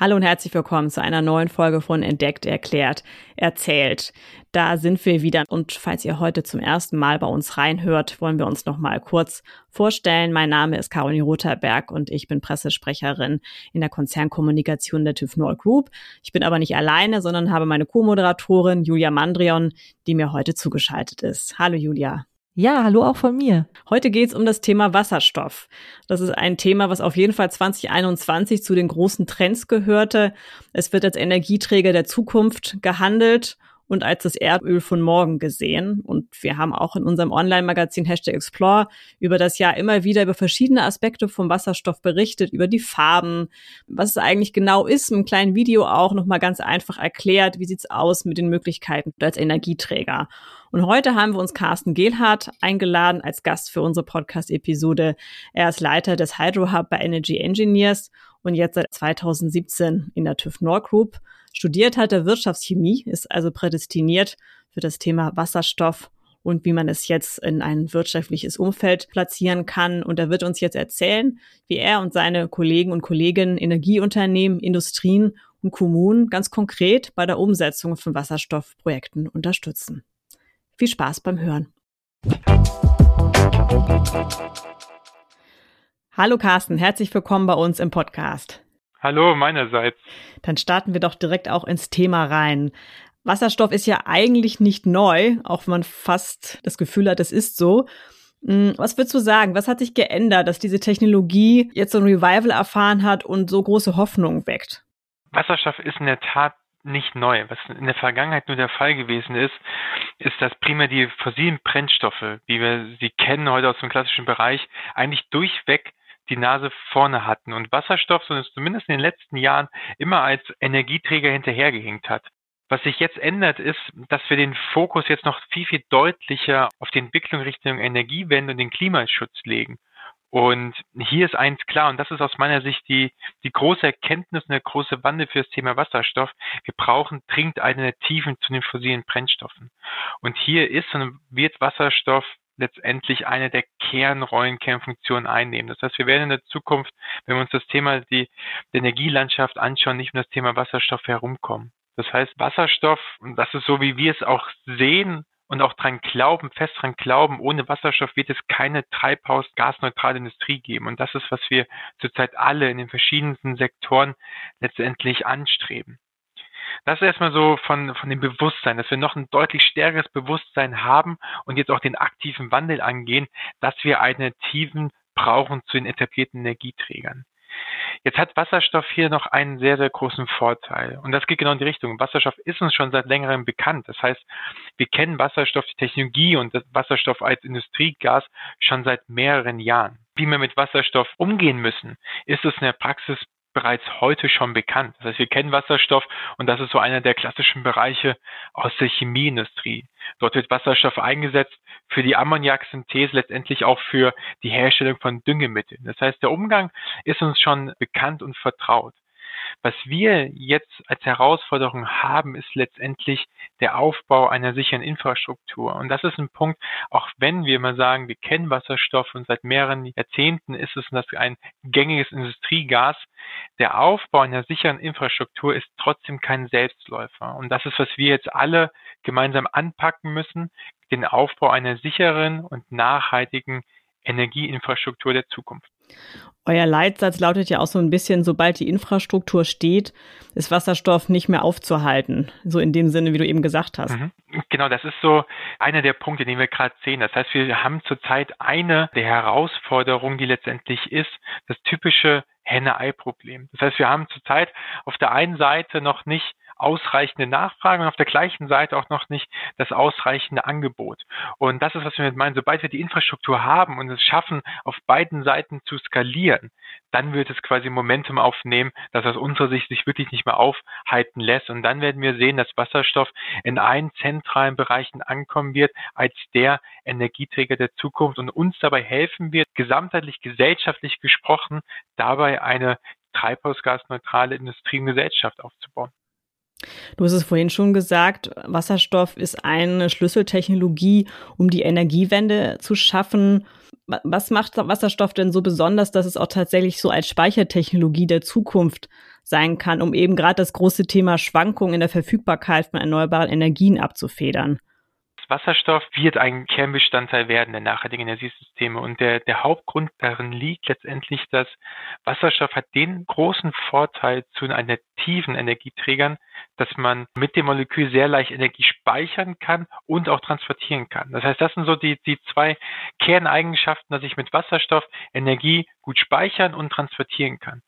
Hallo und herzlich willkommen zu einer neuen Folge von Entdeckt, Erklärt, Erzählt. Da sind wir wieder und falls ihr heute zum ersten Mal bei uns reinhört, wollen wir uns noch mal kurz vorstellen. Mein Name ist Caroline Rotherberg und ich bin Pressesprecherin in der Konzernkommunikation der TÜV Nord Group. Ich bin aber nicht alleine, sondern habe meine Co-Moderatorin Julia Mandrion, die mir heute zugeschaltet ist. Hallo Julia. Ja, hallo auch von mir. Heute geht es um das Thema Wasserstoff. Das ist ein Thema, was auf jeden Fall 2021 zu den großen Trends gehörte. Es wird als Energieträger der Zukunft gehandelt und als das Erdöl von morgen gesehen. Und wir haben auch in unserem Online-Magazin Hashtag Explore über das Jahr immer wieder über verschiedene Aspekte vom Wasserstoff berichtet, über die Farben, was es eigentlich genau ist, im kleinen Video auch nochmal ganz einfach erklärt, wie sieht's aus mit den Möglichkeiten als Energieträger. Und heute haben wir uns Carsten Gehlhardt eingeladen als Gast für unsere Podcast-Episode. Er ist Leiter des Hydro Hub bei Energy Engineers und jetzt seit 2017 in der TÜV Nord Group. Studiert hat er Wirtschaftschemie, ist also prädestiniert für das Thema Wasserstoff und wie man es jetzt in ein wirtschaftliches Umfeld platzieren kann. Und er wird uns jetzt erzählen, wie er und seine Kollegen und Kolleginnen Energieunternehmen, Industrien und Kommunen ganz konkret bei der Umsetzung von Wasserstoffprojekten unterstützen. Viel Spaß beim Hören. Hallo Carsten, herzlich willkommen bei uns im Podcast. Hallo meinerseits. Dann starten wir doch direkt auch ins Thema rein. Wasserstoff ist ja eigentlich nicht neu, auch wenn man fast das Gefühl hat, es ist so. Hm, was würdest du sagen? Was hat sich geändert, dass diese Technologie jetzt so ein Revival erfahren hat und so große Hoffnung weckt? Wasserstoff ist in der Tat nicht neu. Was in der Vergangenheit nur der Fall gewesen ist, ist, dass primär die fossilen Brennstoffe, wie wir sie kennen heute aus dem klassischen Bereich, eigentlich durchweg die Nase vorne hatten und Wasserstoff, sondern zumindest in den letzten Jahren immer als Energieträger hinterhergehinkt hat. Was sich jetzt ändert, ist, dass wir den Fokus jetzt noch viel, viel deutlicher auf die Entwicklung Richtung Energiewende und den Klimaschutz legen. Und hier ist eins klar, und das ist aus meiner Sicht die, die große Erkenntnis und der große Wandel für das Thema Wasserstoff. Wir brauchen dringend Alternativen zu den fossilen Brennstoffen. Und hier ist und wird Wasserstoff letztendlich eine der Kernrollen, Kernfunktionen einnehmen. Das heißt, wir werden in der Zukunft, wenn wir uns das Thema die, die Energielandschaft anschauen, nicht um das Thema Wasserstoff herumkommen. Das heißt, Wasserstoff, und das ist so, wie wir es auch sehen, und auch dran glauben, fest dran glauben, ohne Wasserstoff wird es keine Treibhaus-gasneutrale Industrie geben. Und das ist, was wir zurzeit alle in den verschiedensten Sektoren letztendlich anstreben. Das ist erstmal so von, von dem Bewusstsein, dass wir noch ein deutlich stärkeres Bewusstsein haben und jetzt auch den aktiven Wandel angehen, dass wir Alternativen brauchen zu den etablierten Energieträgern. Jetzt hat Wasserstoff hier noch einen sehr, sehr großen Vorteil. Und das geht genau in die Richtung. Wasserstoff ist uns schon seit längerem bekannt. Das heißt, wir kennen Wasserstoff, die Technologie und Wasserstoff als Industriegas schon seit mehreren Jahren. Wie wir mit Wasserstoff umgehen müssen, ist es in der Praxis bereits heute schon bekannt. Das heißt, wir kennen Wasserstoff und das ist so einer der klassischen Bereiche aus der Chemieindustrie. Dort wird Wasserstoff eingesetzt für die Ammoniaksynthese, letztendlich auch für die Herstellung von Düngemitteln. Das heißt, der Umgang ist uns schon bekannt und vertraut. Was wir jetzt als Herausforderung haben, ist letztendlich der Aufbau einer sicheren Infrastruktur. Und das ist ein Punkt, auch wenn wir mal sagen, wir kennen Wasserstoff und seit mehreren Jahrzehnten ist es ein gängiges Industriegas. Der Aufbau einer sicheren Infrastruktur ist trotzdem kein Selbstläufer. Und das ist, was wir jetzt alle gemeinsam anpacken müssen, den Aufbau einer sicheren und nachhaltigen Energieinfrastruktur der Zukunft. Euer Leitsatz lautet ja auch so ein bisschen, sobald die Infrastruktur steht, ist Wasserstoff nicht mehr aufzuhalten. So in dem Sinne, wie du eben gesagt hast. Mhm. Genau, das ist so einer der Punkte, den wir gerade sehen. Das heißt, wir haben zurzeit eine der Herausforderungen, die letztendlich ist, das typische Henne-Ei-Problem. Das heißt, wir haben zurzeit auf der einen Seite noch nicht ausreichende Nachfrage und auf der gleichen Seite auch noch nicht das ausreichende Angebot. Und das ist, was wir mit meinen. Sobald wir die Infrastruktur haben und es schaffen, auf beiden Seiten zu skalieren, dann wird es quasi Momentum aufnehmen, dass aus unserer Sicht sich wirklich nicht mehr aufhalten lässt. Und dann werden wir sehen, dass Wasserstoff in allen zentralen Bereichen ankommen wird als der Energieträger der Zukunft und uns dabei helfen wird, gesamtheitlich gesellschaftlich gesprochen, dabei eine treibhausgasneutrale Industrie und Gesellschaft aufzubauen. Du hast es vorhin schon gesagt, Wasserstoff ist eine Schlüsseltechnologie, um die Energiewende zu schaffen. Was macht Wasserstoff denn so besonders, dass es auch tatsächlich so als Speichertechnologie der Zukunft sein kann, um eben gerade das große Thema Schwankungen in der Verfügbarkeit von erneuerbaren Energien abzufedern? Wasserstoff wird ein Kernbestandteil werden der nachhaltigen Energiesysteme. Und der, der Hauptgrund darin liegt letztendlich, dass Wasserstoff hat den großen Vorteil zu alternativen Energieträgern, dass man mit dem Molekül sehr leicht Energie speichern kann und auch transportieren kann. Das heißt, das sind so die, die zwei Kerneigenschaften, dass ich mit Wasserstoff Energie gut speichern und transportieren kann.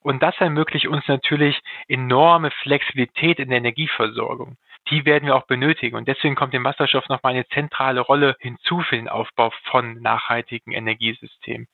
Und das ermöglicht uns natürlich enorme Flexibilität in der Energieversorgung die werden wir auch benötigen. Und deswegen kommt dem Wasserstoff nochmal eine zentrale Rolle hinzu für den Aufbau von nachhaltigen Energiesystemen.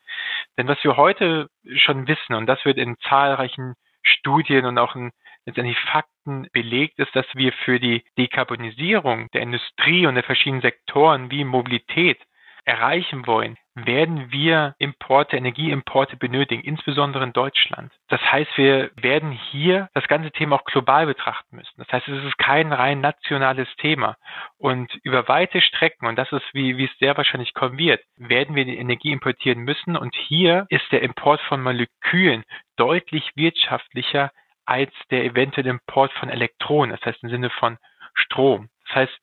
Denn was wir heute schon wissen, und das wird in zahlreichen Studien und auch in letztendlich Fakten belegt ist, dass wir für die Dekarbonisierung der Industrie und der verschiedenen Sektoren wie Mobilität erreichen wollen, werden wir Importe, Energieimporte benötigen, insbesondere in Deutschland. Das heißt, wir werden hier das ganze Thema auch global betrachten müssen. Das heißt, es ist kein rein nationales Thema. Und über weite Strecken, und das ist, wie, wie es sehr wahrscheinlich kommen wird, werden wir die Energie importieren müssen. Und hier ist der Import von Molekülen deutlich wirtschaftlicher als der eventuelle Import von Elektronen, das heißt im Sinne von Strom. Das heißt,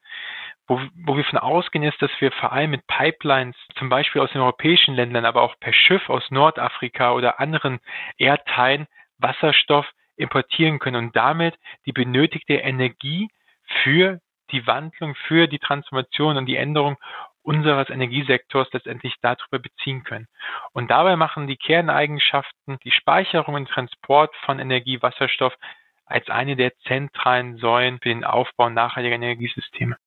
wo, wo wir von ausgehen, ist, dass wir vor allem mit Pipelines, zum Beispiel aus den europäischen Ländern, aber auch per Schiff aus Nordafrika oder anderen Erdteilen Wasserstoff importieren können und damit die benötigte Energie für die Wandlung, für die Transformation und die Änderung unseres Energiesektors letztendlich darüber beziehen können. Und dabei machen die Kerneigenschaften, die Speicherung und Transport von Energie, Wasserstoff als eine der zentralen Säulen für den Aufbau nachhaltiger Energiesysteme.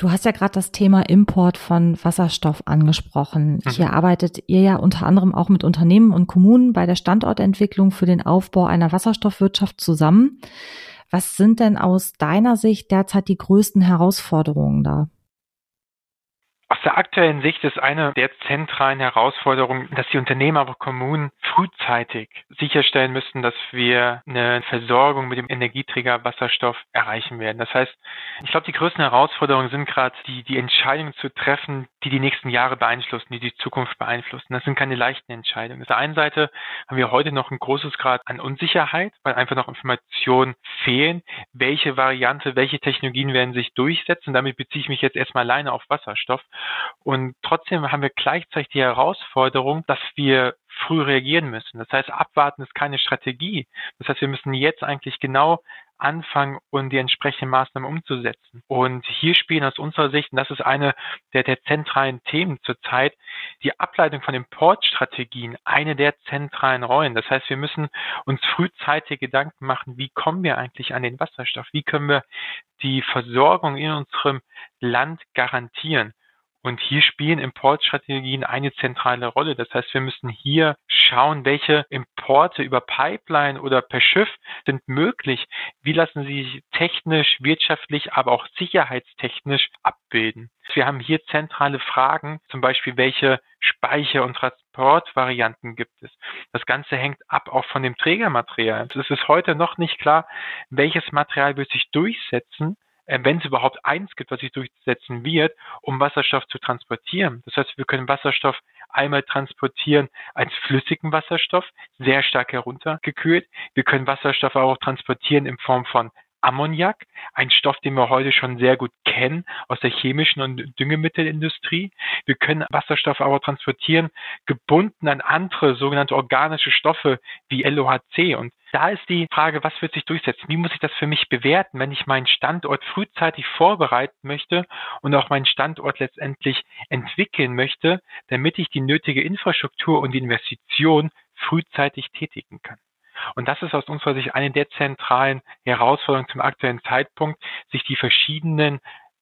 Du hast ja gerade das Thema Import von Wasserstoff angesprochen. Mhm. Hier arbeitet ihr ja unter anderem auch mit Unternehmen und Kommunen bei der Standortentwicklung für den Aufbau einer Wasserstoffwirtschaft zusammen. Was sind denn aus deiner Sicht derzeit die größten Herausforderungen da? Aus der aktuellen Sicht ist eine der zentralen Herausforderungen, dass die Unternehmen, aber Kommunen frühzeitig sicherstellen müssen, dass wir eine Versorgung mit dem Energieträger Wasserstoff erreichen werden. Das heißt, ich glaube, die größten Herausforderungen sind gerade die, die Entscheidungen zu treffen, die die nächsten Jahre beeinflussen, die die Zukunft beeinflussen. Das sind keine leichten Entscheidungen. Auf der einen Seite haben wir heute noch ein großes Grad an Unsicherheit, weil einfach noch Informationen fehlen. Welche Variante, welche Technologien werden sich durchsetzen? Damit beziehe ich mich jetzt erstmal alleine auf Wasserstoff. Und trotzdem haben wir gleichzeitig die Herausforderung, dass wir früh reagieren müssen. Das heißt, abwarten ist keine Strategie. Das heißt, wir müssen jetzt eigentlich genau anfangen und die entsprechenden Maßnahmen umzusetzen. Und hier spielen aus unserer Sicht, und das ist eine der, der zentralen Themen zurzeit, die Ableitung von Importstrategien eine der zentralen Rollen. Das heißt, wir müssen uns frühzeitig Gedanken machen, wie kommen wir eigentlich an den Wasserstoff? Wie können wir die Versorgung in unserem Land garantieren? Und hier spielen Importstrategien eine zentrale Rolle. Das heißt, wir müssen hier schauen, welche Importe über Pipeline oder per Schiff sind möglich. Wie lassen sie sich technisch, wirtschaftlich, aber auch sicherheitstechnisch abbilden? Wir haben hier zentrale Fragen, zum Beispiel welche Speicher- und Transportvarianten gibt es. Das Ganze hängt ab auch von dem Trägermaterial. Es ist heute noch nicht klar, welches Material wird sich durchsetzen wenn es überhaupt eins gibt, was sich durchsetzen wird, um Wasserstoff zu transportieren. Das heißt, wir können Wasserstoff einmal transportieren als flüssigen Wasserstoff, sehr stark heruntergekühlt. Wir können Wasserstoff auch transportieren in Form von Ammoniak, ein Stoff, den wir heute schon sehr gut kennen aus der chemischen und Düngemittelindustrie. Wir können Wasserstoff aber transportieren, gebunden an andere sogenannte organische Stoffe wie LOHC. Und da ist die Frage, was wird sich durchsetzen? Wie muss ich das für mich bewerten, wenn ich meinen Standort frühzeitig vorbereiten möchte und auch meinen Standort letztendlich entwickeln möchte, damit ich die nötige Infrastruktur und die Investition frühzeitig tätigen kann? Und das ist aus unserer Sicht eine der zentralen Herausforderungen zum aktuellen Zeitpunkt, sich die verschiedenen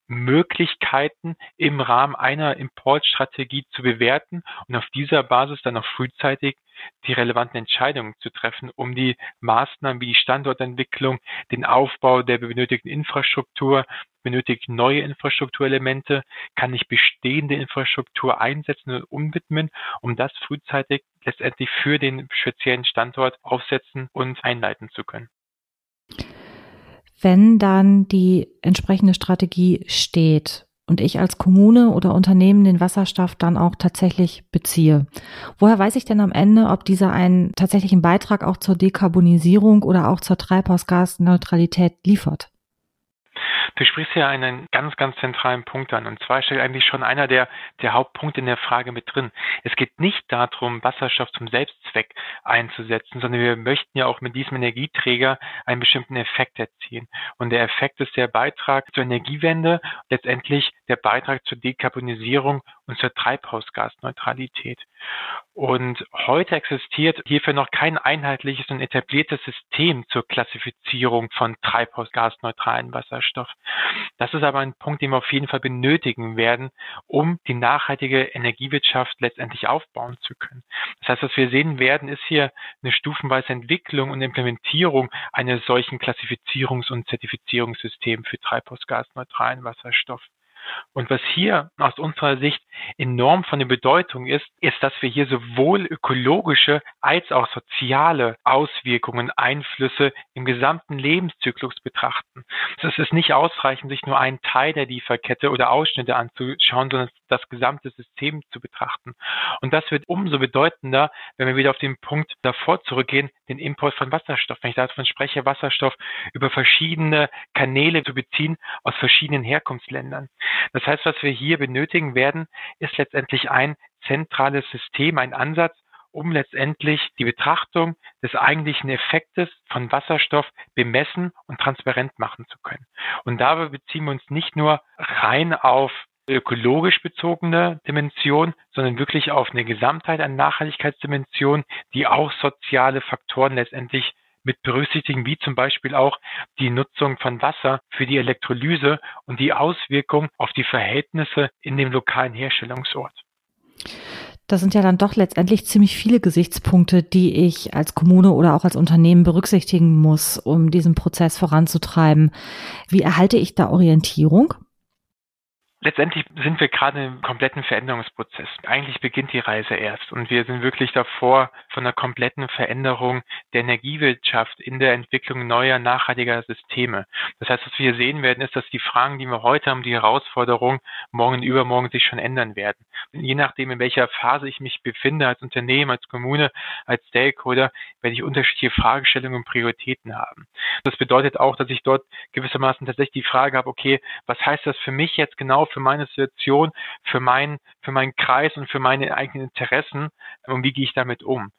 Möglichkeiten im Rahmen einer Importstrategie zu bewerten und auf dieser Basis dann auch frühzeitig die relevanten Entscheidungen zu treffen, um die Maßnahmen wie die Standortentwicklung, den Aufbau der benötigten Infrastruktur benötigt neue Infrastrukturelemente, kann ich bestehende Infrastruktur einsetzen und umwidmen, um das frühzeitig letztendlich für den speziellen Standort aufsetzen und einleiten zu können. Wenn dann die entsprechende Strategie steht, und ich als Kommune oder Unternehmen den Wasserstoff dann auch tatsächlich beziehe. Woher weiß ich denn am Ende, ob dieser einen tatsächlichen Beitrag auch zur Dekarbonisierung oder auch zur Treibhausgasneutralität liefert? Du sprichst ja einen ganz, ganz zentralen Punkt an. Und zwar steht eigentlich schon einer der, der Hauptpunkte in der Frage mit drin. Es geht nicht darum, Wasserstoff zum Selbstzweck einzusetzen, sondern wir möchten ja auch mit diesem Energieträger einen bestimmten Effekt erzielen. Und der Effekt ist der Beitrag zur Energiewende, letztendlich der Beitrag zur Dekarbonisierung und zur Treibhausgasneutralität. Und heute existiert hierfür noch kein einheitliches und etabliertes System zur Klassifizierung von treibhausgasneutralen Wasserstoff. Das ist aber ein Punkt, den wir auf jeden Fall benötigen werden, um die nachhaltige Energiewirtschaft letztendlich aufbauen zu können. Das heißt, was wir sehen werden, ist hier eine stufenweise Entwicklung und Implementierung eines solchen Klassifizierungs- und Zertifizierungssystems für treibhausgasneutralen Wasserstoff. Und was hier aus unserer Sicht enorm von der Bedeutung ist, ist, dass wir hier sowohl ökologische als auch soziale Auswirkungen, Einflüsse im gesamten Lebenszyklus betrachten. Es ist nicht ausreichend, sich nur einen Teil der Lieferkette oder Ausschnitte anzuschauen, sondern das gesamte System zu betrachten. Und das wird umso bedeutender, wenn wir wieder auf den Punkt davor zurückgehen, den Import von Wasserstoff. Wenn ich davon spreche, Wasserstoff über verschiedene Kanäle zu beziehen aus verschiedenen Herkunftsländern. Das heißt, was wir hier benötigen werden, ist letztendlich ein zentrales System, ein Ansatz, um letztendlich die Betrachtung des eigentlichen Effektes von Wasserstoff bemessen und transparent machen zu können. Und dabei beziehen wir uns nicht nur rein auf ökologisch bezogene Dimension, sondern wirklich auf eine Gesamtheit an Nachhaltigkeitsdimension, die auch soziale Faktoren letztendlich mit berücksichtigen, wie zum Beispiel auch die Nutzung von Wasser für die Elektrolyse und die Auswirkung auf die Verhältnisse in dem lokalen Herstellungsort. Das sind ja dann doch letztendlich ziemlich viele Gesichtspunkte, die ich als Kommune oder auch als Unternehmen berücksichtigen muss, um diesen Prozess voranzutreiben. Wie erhalte ich da Orientierung? Letztendlich sind wir gerade im kompletten Veränderungsprozess. Eigentlich beginnt die Reise erst und wir sind wirklich davor von einer kompletten Veränderung der Energiewirtschaft in der Entwicklung neuer, nachhaltiger Systeme. Das heißt, was wir sehen werden, ist, dass die Fragen, die wir heute haben, die Herausforderungen morgen übermorgen sich schon ändern werden. Je nachdem, in welcher Phase ich mich befinde, als Unternehmen, als Kommune, als Stakeholder, werde ich unterschiedliche Fragestellungen und Prioritäten haben. Das bedeutet auch, dass ich dort gewissermaßen tatsächlich die Frage habe, okay, was heißt das für mich jetzt genau für meine Situation, für meinen, für meinen Kreis und für meine eigenen Interessen und wie gehe ich damit um?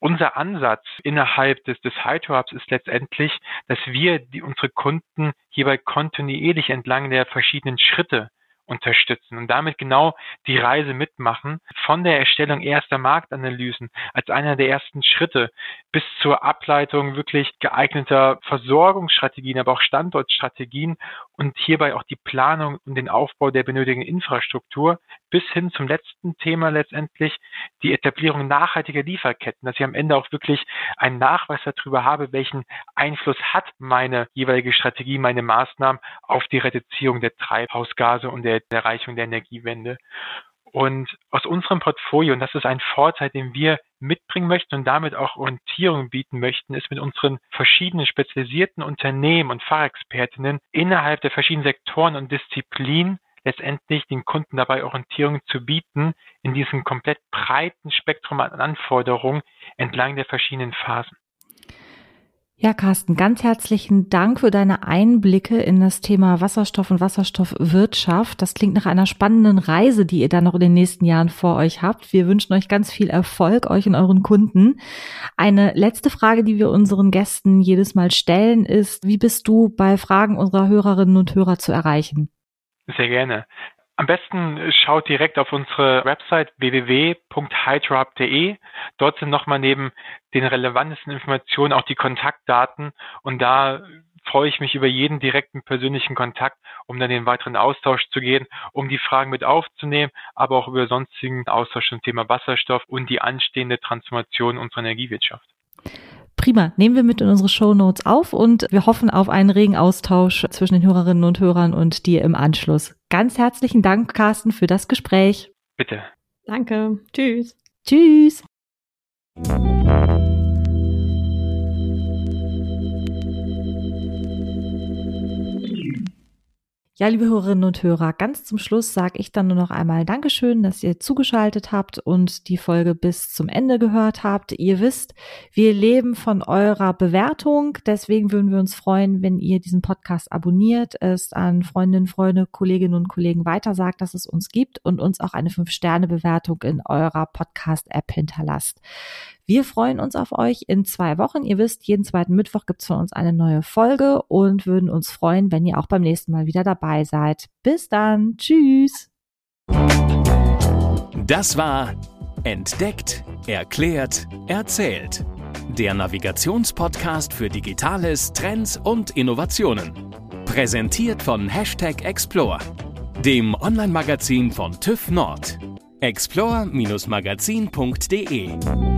Unser Ansatz innerhalb des, des Hydro Hubs ist letztendlich, dass wir die, unsere Kunden hierbei kontinuierlich entlang der verschiedenen Schritte unterstützen und damit genau die Reise mitmachen von der Erstellung erster Marktanalysen als einer der ersten Schritte bis zur Ableitung wirklich geeigneter Versorgungsstrategien, aber auch Standortstrategien und hierbei auch die Planung und den Aufbau der benötigten Infrastruktur bis hin zum letzten Thema letztendlich die Etablierung nachhaltiger Lieferketten, dass ich am Ende auch wirklich einen Nachweis darüber habe, welchen Einfluss hat meine jeweilige Strategie, meine Maßnahmen auf die Reduzierung der Treibhausgase und der Erreichung der Energiewende. Und aus unserem Portfolio, und das ist ein Vorteil, den wir mitbringen möchten und damit auch Orientierung bieten möchten, ist mit unseren verschiedenen spezialisierten Unternehmen und Fachexpertinnen innerhalb der verschiedenen Sektoren und Disziplinen letztendlich den Kunden dabei Orientierung zu bieten in diesem komplett breiten Spektrum an Anforderungen entlang der verschiedenen Phasen. Ja, Carsten, ganz herzlichen Dank für deine Einblicke in das Thema Wasserstoff und Wasserstoffwirtschaft. Das klingt nach einer spannenden Reise, die ihr dann noch in den nächsten Jahren vor euch habt. Wir wünschen euch ganz viel Erfolg, euch und euren Kunden. Eine letzte Frage, die wir unseren Gästen jedes Mal stellen, ist, wie bist du bei Fragen unserer Hörerinnen und Hörer zu erreichen? Sehr gerne. Am besten schaut direkt auf unsere Website www.hydrop.de. Dort sind nochmal neben den relevantesten Informationen auch die Kontaktdaten und da freue ich mich über jeden direkten persönlichen Kontakt, um dann den weiteren Austausch zu gehen, um die Fragen mit aufzunehmen, aber auch über sonstigen Austausch zum Thema Wasserstoff und die anstehende Transformation unserer Energiewirtschaft. Prima, nehmen wir mit in unsere Show Notes auf und wir hoffen auf einen regen Austausch zwischen den Hörerinnen und Hörern und dir im Anschluss. Ganz herzlichen Dank, Carsten, für das Gespräch. Bitte. Danke. Tschüss. Tschüss. Ja, liebe Hörerinnen und Hörer, ganz zum Schluss sage ich dann nur noch einmal Dankeschön, dass ihr zugeschaltet habt und die Folge bis zum Ende gehört habt. Ihr wisst, wir leben von eurer Bewertung. Deswegen würden wir uns freuen, wenn ihr diesen Podcast abonniert, es an Freundinnen, Freunde, Kolleginnen und Kollegen weitersagt, dass es uns gibt und uns auch eine 5-Sterne-Bewertung in eurer Podcast-App hinterlasst. Wir freuen uns auf euch in zwei Wochen. Ihr wisst, jeden zweiten Mittwoch gibt's von uns eine neue Folge und würden uns freuen, wenn ihr auch beim nächsten Mal wieder dabei seid. Bis dann. Tschüss. Das war Entdeckt, Erklärt, Erzählt. Der Navigationspodcast für Digitales, Trends und Innovationen. Präsentiert von Hashtag Explore, dem Online-Magazin von TÜV Nord. explore-magazin.de